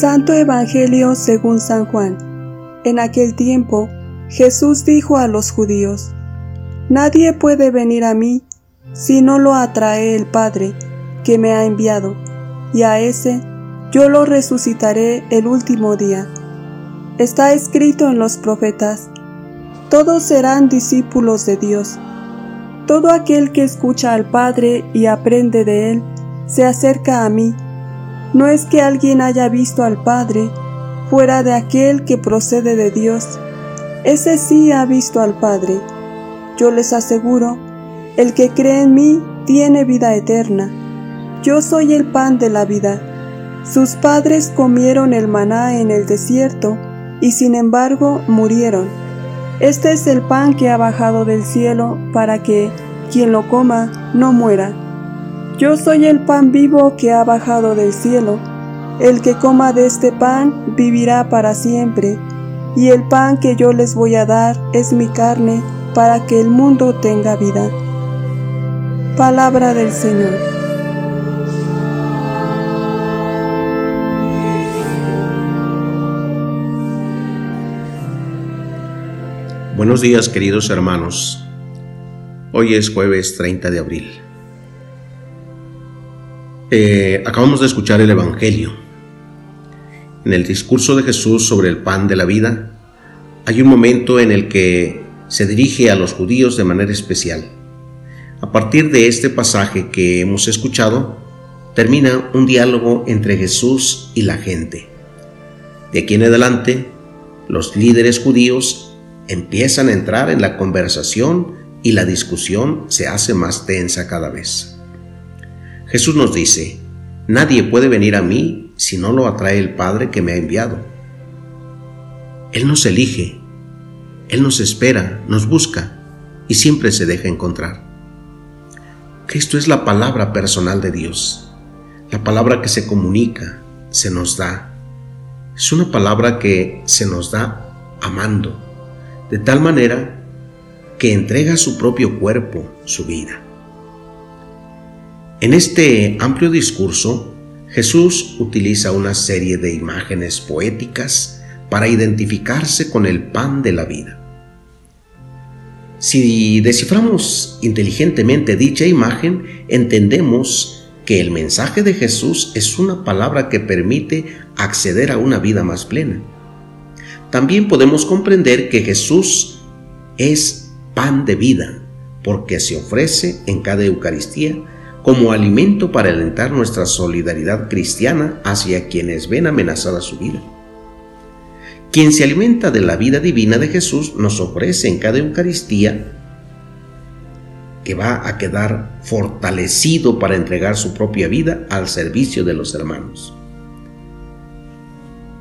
Santo Evangelio según San Juan. En aquel tiempo, Jesús dijo a los judíos, Nadie puede venir a mí si no lo atrae el Padre que me ha enviado, y a ese yo lo resucitaré el último día. Está escrito en los profetas, todos serán discípulos de Dios. Todo aquel que escucha al Padre y aprende de Él, se acerca a mí. No es que alguien haya visto al Padre fuera de aquel que procede de Dios. Ese sí ha visto al Padre. Yo les aseguro, el que cree en mí tiene vida eterna. Yo soy el pan de la vida. Sus padres comieron el maná en el desierto y sin embargo murieron. Este es el pan que ha bajado del cielo para que quien lo coma no muera. Yo soy el pan vivo que ha bajado del cielo. El que coma de este pan vivirá para siempre, y el pan que yo les voy a dar es mi carne para que el mundo tenga vida. Palabra del Señor. Buenos días queridos hermanos. Hoy es jueves 30 de abril. Eh, acabamos de escuchar el Evangelio. En el discurso de Jesús sobre el pan de la vida, hay un momento en el que se dirige a los judíos de manera especial. A partir de este pasaje que hemos escuchado, termina un diálogo entre Jesús y la gente. De aquí en adelante, los líderes judíos empiezan a entrar en la conversación y la discusión se hace más tensa cada vez. Jesús nos dice, nadie puede venir a mí si no lo atrae el Padre que me ha enviado. Él nos elige, Él nos espera, nos busca y siempre se deja encontrar. Cristo es la palabra personal de Dios, la palabra que se comunica, se nos da. Es una palabra que se nos da amando, de tal manera que entrega su propio cuerpo, su vida. En este amplio discurso, Jesús utiliza una serie de imágenes poéticas para identificarse con el pan de la vida. Si desciframos inteligentemente dicha imagen, entendemos que el mensaje de Jesús es una palabra que permite acceder a una vida más plena también podemos comprender que Jesús es pan de vida, porque se ofrece en cada Eucaristía como alimento para alentar nuestra solidaridad cristiana hacia quienes ven amenazada su vida. Quien se alimenta de la vida divina de Jesús nos ofrece en cada Eucaristía que va a quedar fortalecido para entregar su propia vida al servicio de los hermanos.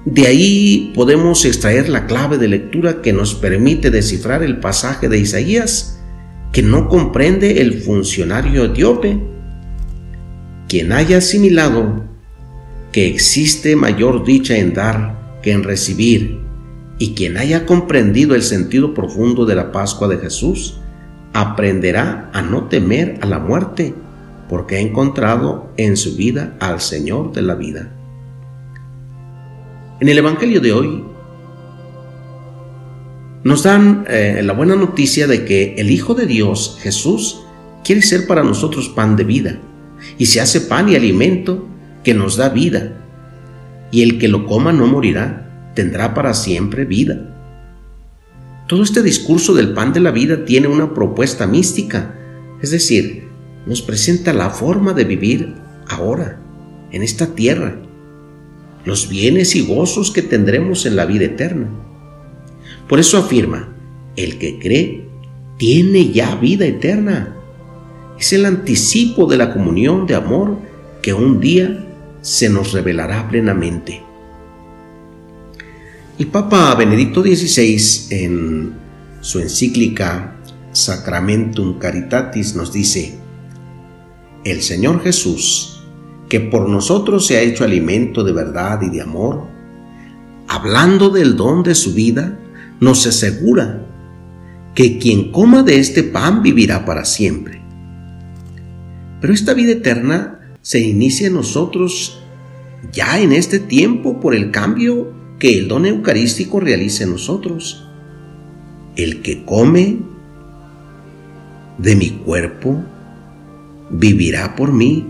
De ahí podemos extraer la clave de lectura que nos permite descifrar el pasaje de Isaías que no comprende el funcionario etíope. Quien haya asimilado que existe mayor dicha en dar que en recibir, y quien haya comprendido el sentido profundo de la Pascua de Jesús, aprenderá a no temer a la muerte, porque ha encontrado en su vida al Señor de la vida. En el Evangelio de hoy nos dan eh, la buena noticia de que el Hijo de Dios, Jesús, quiere ser para nosotros pan de vida y se hace pan y alimento que nos da vida. Y el que lo coma no morirá, tendrá para siempre vida. Todo este discurso del pan de la vida tiene una propuesta mística, es decir, nos presenta la forma de vivir ahora, en esta tierra, los bienes y gozos que tendremos en la vida eterna. Por eso afirma, el que cree tiene ya vida eterna. Es el anticipo de la comunión de amor que un día se nos revelará plenamente. El Papa Benedicto XVI en su encíclica Sacramentum Caritatis nos dice, el Señor Jesús que por nosotros se ha hecho alimento de verdad y de amor, hablando del don de su vida, nos asegura que quien coma de este pan vivirá para siempre. Pero esta vida eterna se inicia en nosotros ya en este tiempo por el cambio que el don eucarístico realiza en nosotros. El que come de mi cuerpo vivirá por mí.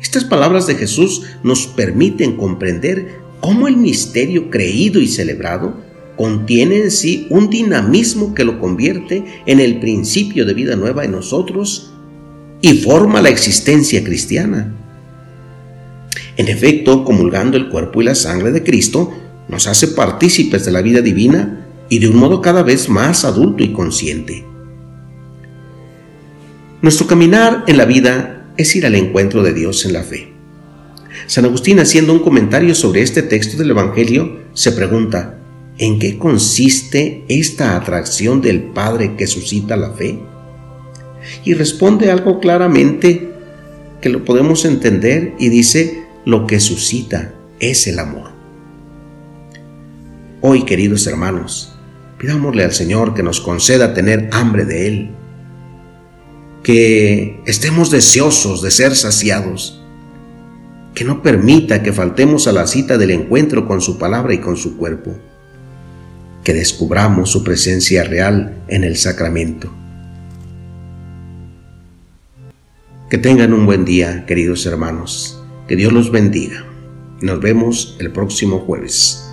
Estas palabras de Jesús nos permiten comprender cómo el misterio creído y celebrado contiene en sí un dinamismo que lo convierte en el principio de vida nueva en nosotros y forma la existencia cristiana. En efecto, comulgando el cuerpo y la sangre de Cristo, nos hace partícipes de la vida divina y de un modo cada vez más adulto y consciente. Nuestro caminar en la vida es ir al encuentro de Dios en la fe. San Agustín, haciendo un comentario sobre este texto del Evangelio, se pregunta, ¿en qué consiste esta atracción del Padre que suscita la fe? Y responde algo claramente que lo podemos entender y dice, lo que suscita es el amor. Hoy, queridos hermanos, pidámosle al Señor que nos conceda tener hambre de Él, que estemos deseosos de ser saciados, que no permita que faltemos a la cita del encuentro con su palabra y con su cuerpo, que descubramos su presencia real en el sacramento. Que tengan un buen día, queridos hermanos. Que Dios los bendiga. Nos vemos el próximo jueves.